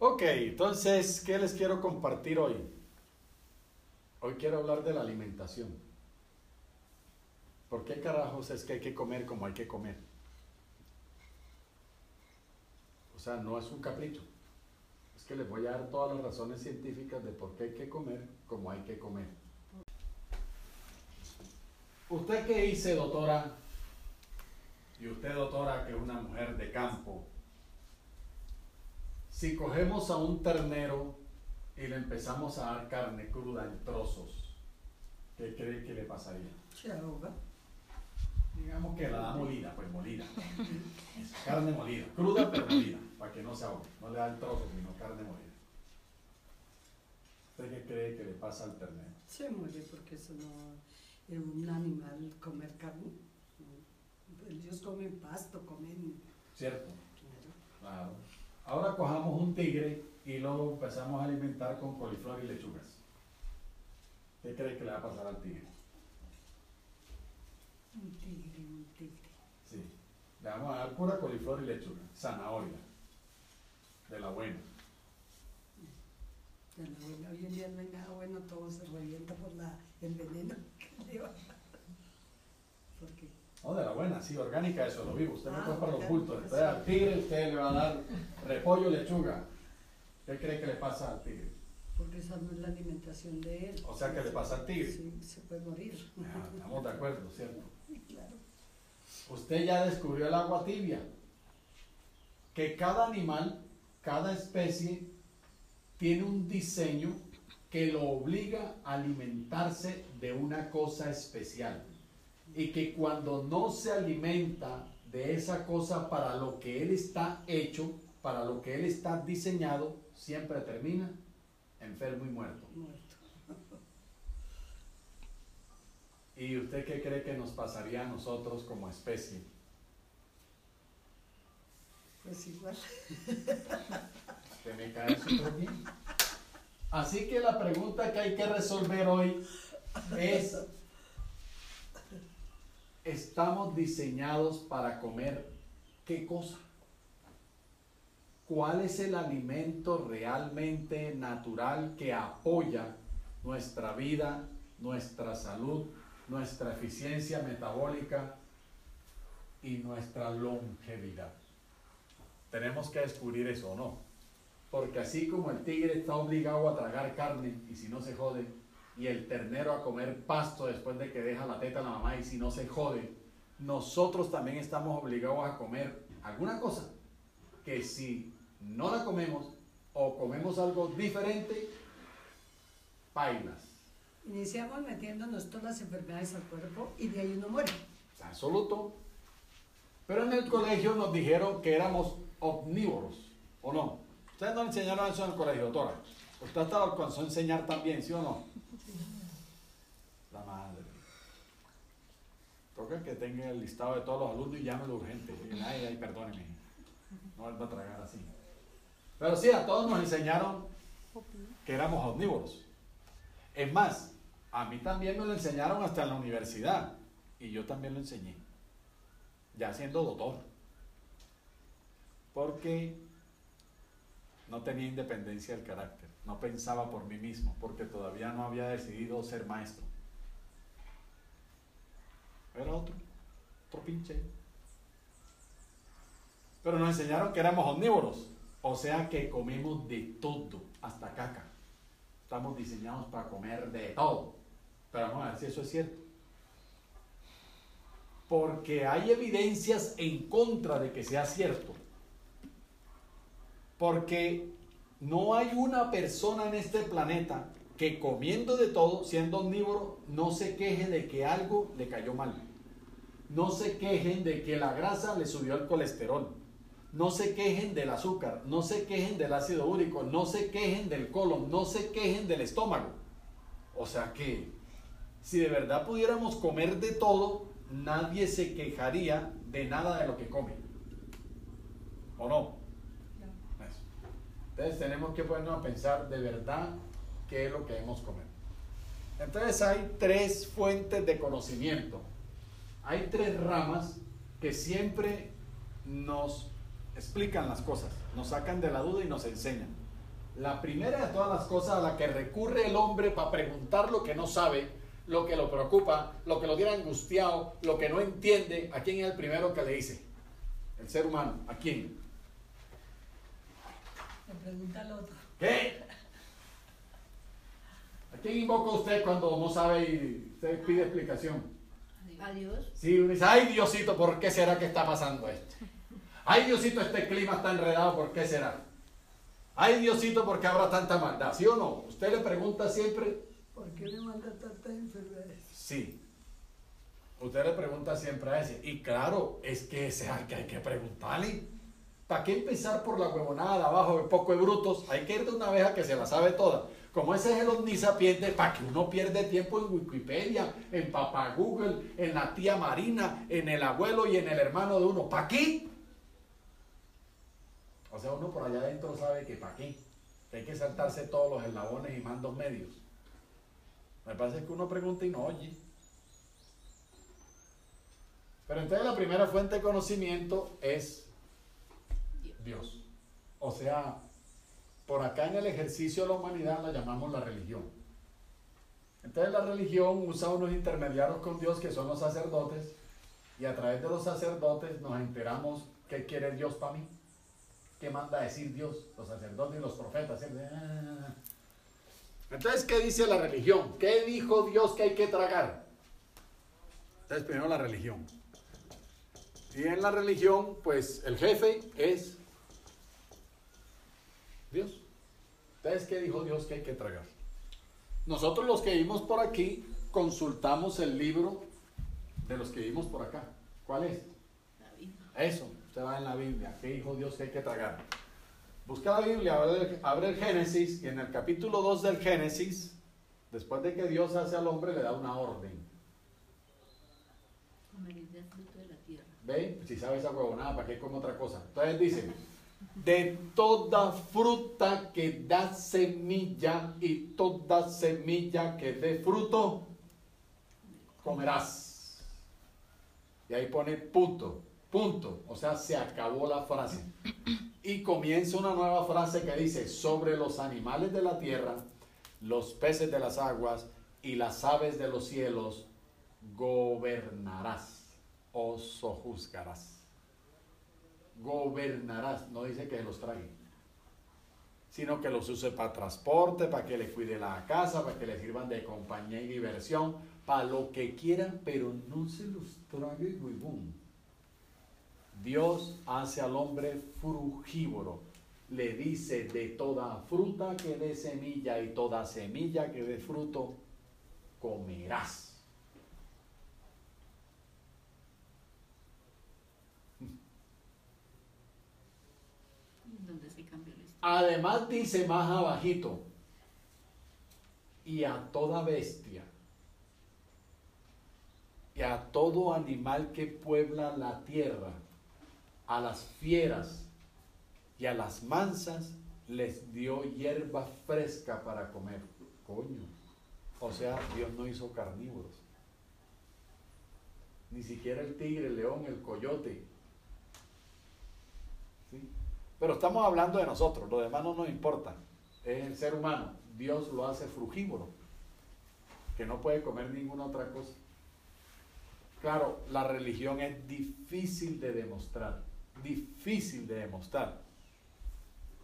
Ok, entonces, ¿qué les quiero compartir hoy? Hoy quiero hablar de la alimentación. ¿Por qué carajos es que hay que comer como hay que comer? O sea, no es un capricho. Es que les voy a dar todas las razones científicas de por qué hay que comer como hay que comer. ¿Usted qué dice, doctora? Y usted, doctora, que es una mujer de campo, si cogemos a un ternero y le empezamos a dar carne cruda en trozos, ¿qué cree que le pasaría? Se ahoga. Digamos que la da molida, pues molida. Es carne molida, cruda pero molida, para que no se ahogue. No le da el trozo, sino carne molida. ¿Usted qué cree que le pasa al ternero? Se muere porque eso no es un animal comer carne. Ellos comen pasto, comen. ¿Cierto? claro. Claro. Ahora cojamos un tigre y lo empezamos a alimentar con coliflor y lechugas. ¿Qué cree que le va a pasar al tigre? Un tigre, un tigre. Sí. Le vamos a dar pura coliflor y lechuga. Zanahoria. De la buena. De la buena, hoy en día no hay nada bueno, todo se revienta por la, el veneno que lleva. Porque No, de la buena, sí, orgánica, eso lo vivo. Usted no Ah, compra los bultos. Entonces al tigre usted le va a dar repollo, lechuga. ¿Qué cree que le pasa al tigre? porque esa no es la alimentación de él. O sea, ¿qué le pasa al tigre? Sí, se puede morir. Ah, Estamos de acuerdo, ¿cierto? Claro. Usted ya descubrió el agua tibia. Que cada animal, cada especie, tiene un diseño que lo obliga a alimentarse de una cosa especial. Y que cuando no se alimenta de esa cosa para lo que él está hecho, para lo que él está diseñado, siempre termina enfermo y muerto. Muerto. ¿Y usted qué cree que nos pasaría a nosotros como especie? Pues igual. que me cae súper bien. Así que la pregunta que hay que resolver hoy es, ¿estamos diseñados para comer qué cosa? ¿Cuál es el alimento realmente natural que apoya nuestra vida, nuestra salud, nuestra eficiencia metabólica y nuestra longevidad? Tenemos que descubrir eso o no. Porque así como el tigre está obligado a tragar carne y si no se jode, y el ternero a comer pasto después de que deja la teta a la mamá y si no se jode, nosotros también estamos obligados a comer alguna cosa que si no la comemos o comemos algo diferente, pailas. Iniciamos metiéndonos todas las enfermedades al cuerpo y de ahí uno muere. Absoluto. Pero en el colegio nos dijeron que éramos omnívoros, ¿o no? Ustedes no enseñaron eso en el colegio, doctora. Usted hasta lo alcanzó a enseñar también, ¿sí o no? La madre. Toca que tenga el listado de todos los alumnos y llámelo urgente. Ay, ay, perdóneme. No vuelva a tragar así. Pero sí, a todos nos enseñaron que éramos omnívoros. Es más, a mí también me lo enseñaron hasta en la universidad. Y yo también lo enseñé. Ya siendo doctor. Porque no tenía independencia del carácter. No pensaba por mí mismo. Porque todavía no había decidido ser maestro. Era otro. Otro pinche. Pero nos enseñaron que éramos omnívoros. O sea que comemos de todo. Hasta caca. Estamos diseñados para comer de todo. Pero vamos a ver si eso es cierto porque hay evidencias en contra de que sea cierto. Porque no hay una persona en este planeta que comiendo de todo, siendo omnívoro, no se queje de que algo le cayó mal. No se quejen de que la grasa le subió el colesterol. No se quejen del azúcar, no se quejen del ácido úrico, no se quejen del colon, no se quejen del estómago. O sea que si de verdad pudiéramos comer de todo, nadie se quejaría de nada de lo que come. ¿O no? Eso. Entonces tenemos que ponernos a pensar de verdad qué es lo que debemos comer. Entonces hay tres fuentes de conocimiento. Hay tres ramas que siempre nos explican las cosas, nos sacan de la duda y nos enseñan. La primera de todas las cosas a la que recurre el hombre para preguntar lo que no sabe, lo que lo preocupa, lo que lo tiene angustiado, lo que no entiende, ¿a quién es el primero que le dice? El ser humano, ¿a quién? Le pregunta al otro. ¿Qué? ¿A quién invoca usted cuando no sabe y usted pide explicación? A Dios. Sí, uno dice, ay Diosito, ¿por qué será que está pasando esto? Ay Diosito, este clima está enredado, ¿por qué será? Ay Diosito, ¿por qué habrá tanta maldad? ¿Sí o no? Usted le pregunta siempre, ¿Por qué me manda tantas enfermedades? sí. Usted le pregunta siempre a ese. Y claro, es que ese es al que hay que preguntarle. ¿Para qué empezar por la huevonada de abajo de poco de brutos? Hay que ir de una vez a que se la sabe toda. Como ese es el omnisapiente, para que uno pierde tiempo en Wikipedia, en papá Google, en la tía Marina, en el abuelo y en el hermano de uno. ¿Para qué? O sea, uno por allá adentro sabe que para qué. Hay que saltarse todos los eslabones y mandos medios. Me parece que uno pregunta y no oye. Pero entonces la primera fuente de conocimiento es Dios. O sea, por acá en el ejercicio de la humanidad la llamamos la religión. Entonces la religión usa unos intermediarios con Dios que son los sacerdotes y a través de los sacerdotes nos enteramos qué quiere Dios para mí, qué manda decir Dios, los sacerdotes y los profetas. Entonces, ¿qué dice la religión? ¿Qué dijo Dios que hay que tragar? Entonces, primero la religión. Y en la religión, pues el jefe es Dios. Entonces, ¿qué dijo Dios que hay que tragar? Nosotros los que vivimos por aquí consultamos el libro de los que vivimos por acá. ¿Cuál es? Eso, va en la Biblia. ¿Qué dijo Dios que hay que tragar? Busca la Biblia, abre, el Génesis y en el capítulo 2 del Génesis, después de que Dios hace al hombre, le da una orden. Comeréis fruto de la tierra. ¿Ve? Si sabe esa huevonada, ¿para qué como otra cosa? Entonces dice, de toda fruta que da semilla y toda semilla que dé fruto, comerás. Y ahí pone punto, punto. O sea, se acabó la frase. Y comienza una nueva frase que dice, sobre los animales de la tierra, los peces de las aguas y las aves de los cielos, gobernarás o sojuzgarás. Gobernarás, no dice que los trague, sino que los use para transporte, para que le cuide la casa, para que le sirvan de compañía y diversión, para lo que quieran, pero no se los trague, huevón. Dios hace al hombre frugívoro. Le dice de toda fruta que dé semilla y toda semilla que dé fruto, comerás. Además dice más abajito, y a toda bestia, y a todo animal que puebla la tierra, a las fieras y a las mansas, les dio hierba fresca para comer. Coño. O sea, Dios no hizo carnívoros. Ni siquiera el tigre, el león, el coyote. ¿Sí? Pero estamos hablando de nosotros, lo demás no nos importa. Es el ser humano. Dios lo hace frugívoro, que no puede comer ninguna otra cosa. Claro, la religión es difícil de demostrar, difícil de demostrar.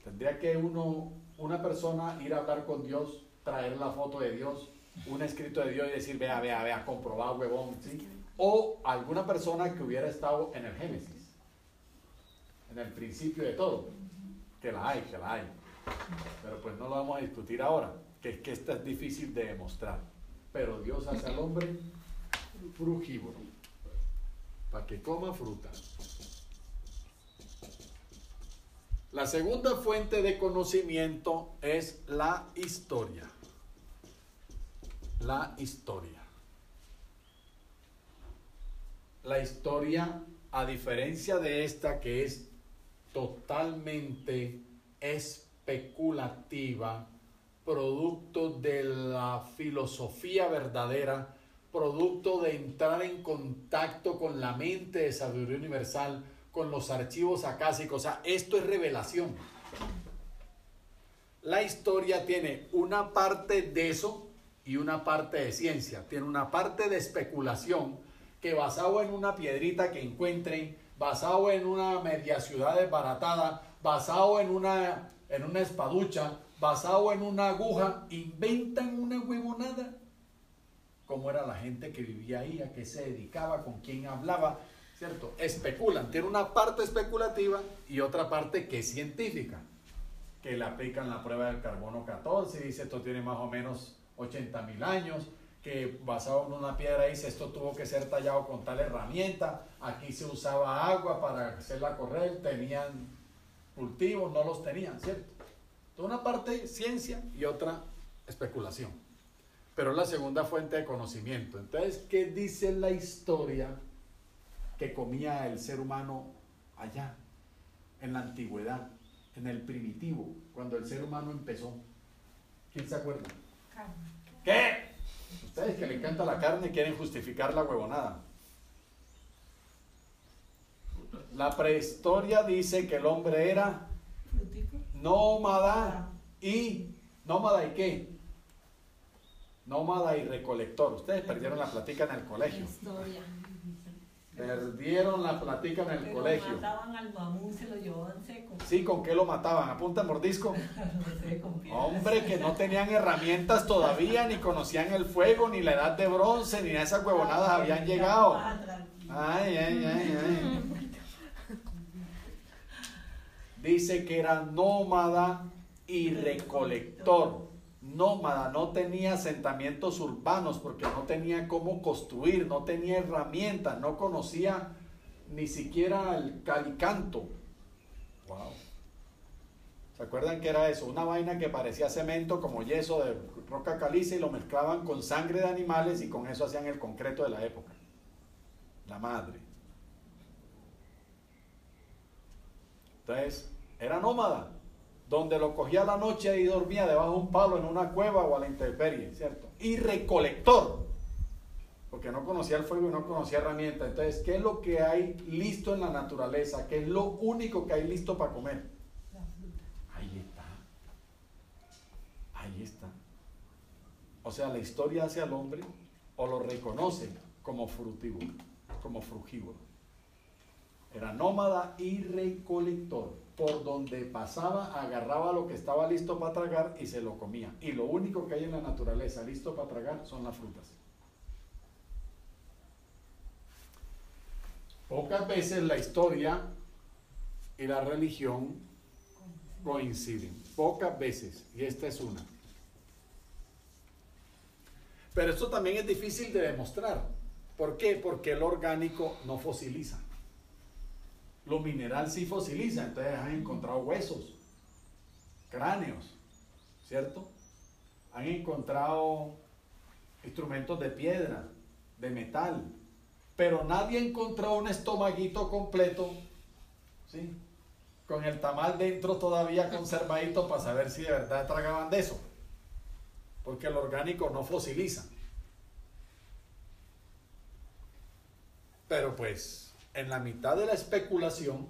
Tendría que uno, una persona ir a hablar con Dios, traer la foto de Dios, un escrito de Dios y decir, vea, vea, vea, comprobado, huevón, ¿sí? O alguna persona que hubiera estado en el Génesis, en el principio de todo, que la hay, que la hay. Pero pues no lo vamos a discutir ahora, que es que esta es difícil de demostrar. Pero Dios hace al hombre frugívoro, para que coma fruta. La segunda fuente de conocimiento es la historia. La historia. La historia, a diferencia de esta que es totalmente especulativa, producto de la filosofía verdadera, producto de entrar en contacto con la mente de sabiduría universal, con los archivos acásicos. O sea, esto es revelación. la historia tiene una parte de eso y una parte de ciencia. Tiene una parte de especulación que basado en una piedrita que encuentren, basado en una media ciudad desbaratada, basado en una, en una espaducha, basado en una aguja, inventan una huevonada. Cómo era la gente que vivía ahí, a qué se dedicaba, con quién hablaba, ¿cierto? Especulan, tiene una parte especulativa y otra parte que es científica, que le aplican la prueba del carbono 14, dice esto tiene más o menos 80 mil años, que basado en una piedra dice esto tuvo que ser tallado con tal herramienta, aquí se usaba agua para hacerla correr, tenían cultivos, no los tenían, ¿cierto? Una parte ciencia y otra especulación. Pero la segunda fuente de conocimiento. Entonces, ¿qué dice la historia que comía el ser humano allá, en la antigüedad, en el primitivo, cuando el ser humano empezó? ¿Quién se acuerda? ¿Qué? Ustedes que le encanta la carne quieren justificar la huevonada. La prehistoria dice que el hombre era nómada y nómada y qué? Nómada y recolector. Ustedes perdieron la platica en el colegio. Perdieron la platica en el colegio. Mataban al mamú, se lo llevaban seco. Sí, ¿con qué lo mataban? ¿A punta mordisco? Hombre, que no tenían herramientas todavía, ni conocían el fuego, ni la edad de bronce, ni a esas huevonadas habían llegado. Ay, ay, ay, ay. Dice que era nómada y recolector nómada, no tenía asentamientos urbanos porque no tenía cómo construir, no tenía herramientas, no conocía ni siquiera el calicanto. Wow. ¿Se acuerdan que era eso? Una vaina que parecía cemento como yeso de roca caliza y lo mezclaban con sangre de animales y con eso hacían el concreto de la época. La madre. Entonces, era nómada donde lo cogía la noche y dormía debajo de un palo en una cueva o a la intemperie, ¿cierto? Y recolector, porque no conocía el fuego y no conocía herramientas. Entonces, ¿qué es lo que hay listo en la naturaleza? ¿Qué es lo único que hay listo para comer? Ahí está. Ahí está. O sea, la historia hace al hombre o lo reconoce como frutívoro, como frugívoro. Era nómada y recolector por donde pasaba, agarraba lo que estaba listo para tragar y se lo comía. Y lo único que hay en la naturaleza listo para tragar son las frutas. Pocas veces la historia y la religión coinciden. Pocas veces. Y esta es una. Pero esto también es difícil de demostrar. ¿Por qué? Porque el orgánico no fosiliza. Lo mineral sí fosiliza, entonces han encontrado huesos, cráneos, ¿cierto? Han encontrado instrumentos de piedra, de metal, pero nadie ha encontrado un estomaguito completo, ¿sí? Con el tamal dentro todavía conservadito para saber si de verdad tragaban de eso, porque el orgánico no fosiliza. Pero pues en la mitad de la especulación,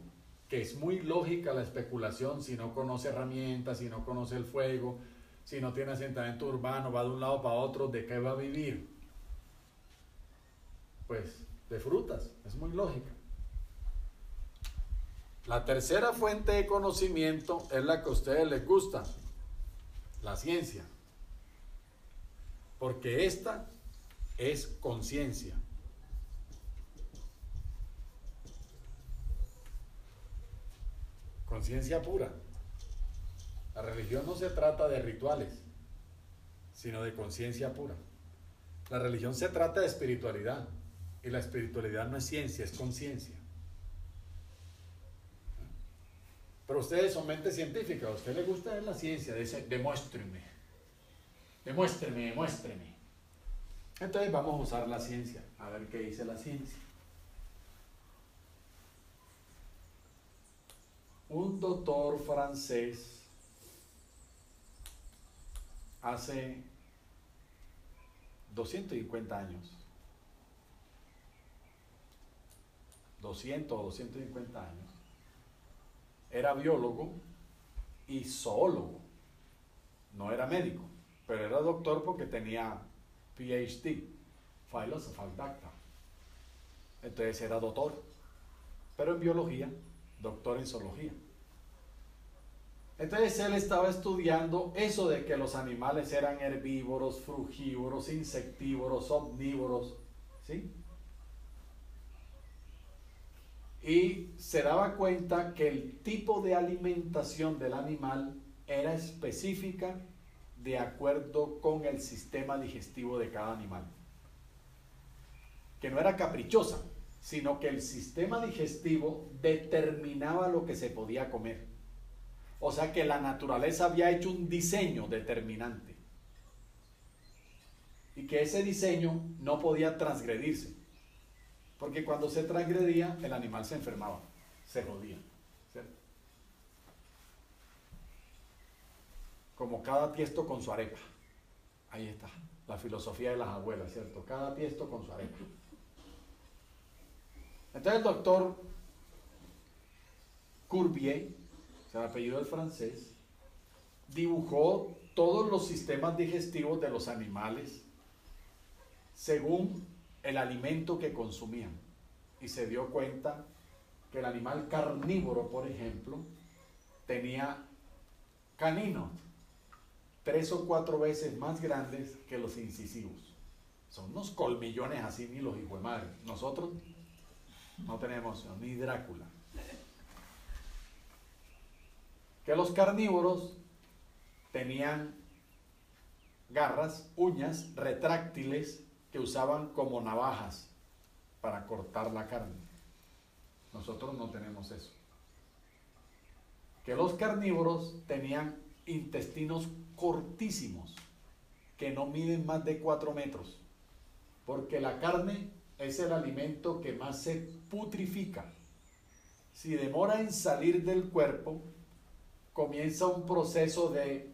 que es muy lógica la especulación si no conoce herramientas, si no conoce el fuego, si no tiene asentamiento urbano, va de un lado para otro, ¿de qué va a vivir? Pues de frutas, es muy lógica. La tercera fuente de conocimiento es la que a ustedes les gusta, la ciencia. Porque esta es conciencia. Conciencia pura. La religión no se trata de rituales, sino de conciencia pura. La religión se trata de espiritualidad y la espiritualidad no es ciencia, es conciencia. Pero ustedes son mente científica, a usted le gusta la ciencia, dice, demuéstreme, demuéstreme, demuéstreme. Entonces vamos a usar la ciencia, a ver qué dice la ciencia. Un doctor francés hace 250 años, 200 o 250 años, era biólogo y zoólogo. No era médico, pero era doctor porque tenía PhD, Philosophical Doctor. Entonces era doctor, pero en biología, doctor en zoología. Entonces él estaba estudiando eso de que los animales eran herbívoros, frugívoros, insectívoros, omnívoros, ¿sí? Y se daba cuenta que el tipo de alimentación del animal era específica de acuerdo con el sistema digestivo de cada animal. Que no era caprichosa, sino que el sistema digestivo determinaba lo que se podía comer. O sea que la naturaleza había hecho un diseño determinante. Y que ese diseño no podía transgredirse. Porque cuando se transgredía, el animal se enfermaba, se jodía. Como cada tiesto con su arepa. Ahí está, la filosofía de las abuelas, ¿cierto? Cada tiesto con su arepa. Entonces el doctor Courbier, el apellido del francés, dibujó todos los sistemas digestivos de los animales según el alimento que consumían. Y se dio cuenta que el animal carnívoro, por ejemplo, tenía caninos tres o cuatro veces más grandes que los incisivos. Son unos colmillones así, ni los hijos de madre. Nosotros no tenemos ni Drácula. Que los carnívoros tenían garras, uñas retráctiles que usaban como navajas para cortar la carne. Nosotros no tenemos eso. Que los carnívoros tenían intestinos cortísimos que no miden más de 4 metros, porque la carne es el alimento que más se putrifica. Si demora en salir del cuerpo, comienza un proceso de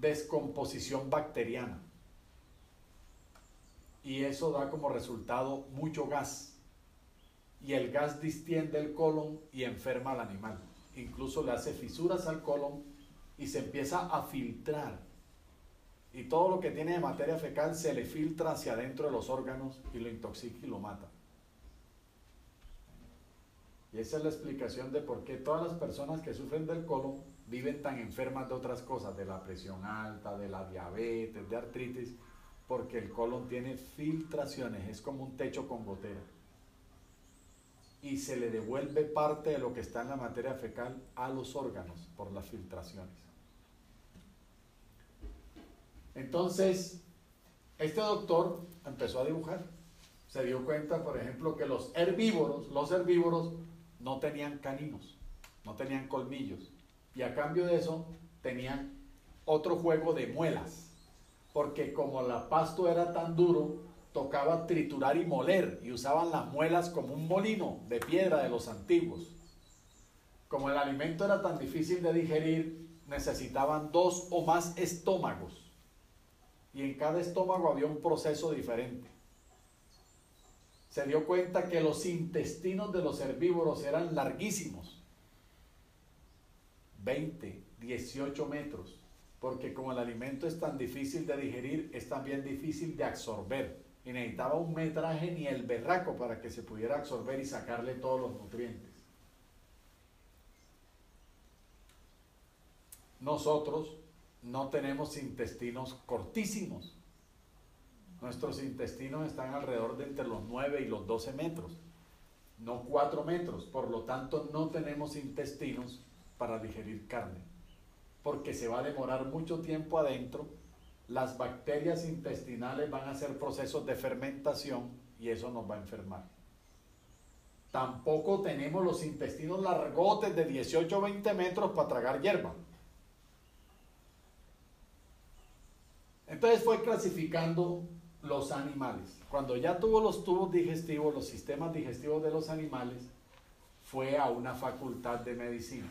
descomposición bacteriana. Y eso da como resultado mucho gas. Y el gas distiende el colon y enferma al animal. Incluso le hace fisuras al colon y se empieza a filtrar. Y todo lo que tiene de materia fecal se le filtra hacia adentro de los órganos y lo intoxica y lo mata. Y esa es la explicación de por qué todas las personas que sufren del colon viven tan enfermas de otras cosas, de la presión alta, de la diabetes, de artritis, porque el colon tiene filtraciones, es como un techo con gotera. Y se le devuelve parte de lo que está en la materia fecal a los órganos por las filtraciones. Entonces, este doctor empezó a dibujar. Se dio cuenta, por ejemplo, que los herbívoros, los herbívoros no tenían caninos, no tenían colmillos. Y a cambio de eso, tenían otro juego de muelas. Porque como la pasto era tan duro, tocaba triturar y moler y usaban las muelas como un molino de piedra de los antiguos. Como el alimento era tan difícil de digerir, necesitaban dos o más estómagos y en cada estómago había un proceso diferente. Se dio cuenta que los intestinos de los herbívoros eran larguísimos, 20, 18 metros, porque como el alimento es tan difícil de digerir, es también difícil de absorber. Y necesitaba un metraje ni el berraco para que se pudiera absorber y sacarle todos los nutrientes. Nosotros no tenemos intestinos cortísimos. Nuestros intestinos están alrededor de entre los 9 y los 12 metros, no 4 metros. Por lo tanto, no tenemos intestinos para digerir carne, porque se va a demorar mucho tiempo adentro. Las bacterias intestinales van a hacer procesos de fermentación y eso nos va a enfermar. Tampoco tenemos los intestinos largotes de 18 o 20 metros para tragar hierba. Entonces fue clasificando los animales. Cuando ya tuvo los tubos digestivos, los sistemas digestivos de los animales, fue a una facultad de medicina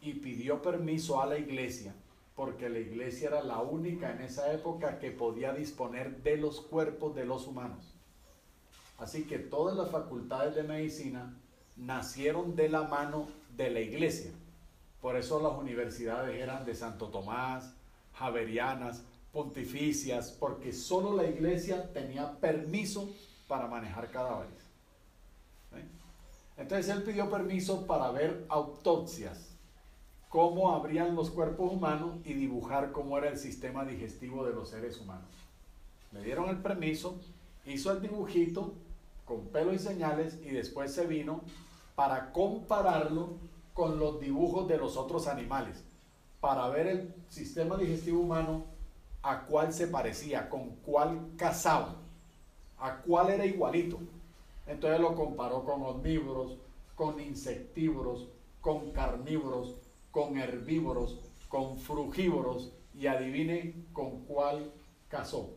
y pidió permiso a la iglesia, porque la iglesia era la única en esa época que podía disponer de los cuerpos de los humanos. Así que todas las facultades de medicina nacieron de la mano de la iglesia, Por eso las universidades eran de Santo Tomás, Javerianas, pontificias, porque solo la iglesia tenía permiso para manejar cadáveres. Entonces él pidió permiso para ver autopsias, cómo abrían los cuerpos humanos y dibujar cómo era el sistema digestivo de los seres humanos. Le dieron el permiso, hizo el dibujito con pelo y señales y después se vino para compararlo con los dibujos de los otros animales, para ver el sistema digestivo humano a cuál se parecía, con cuál casaba, a cuál era igualito. Entonces lo comparó con omnívoros, con insectívoros, con carnívoros, con herbívoros, con frugívoros y adivine con cuál casó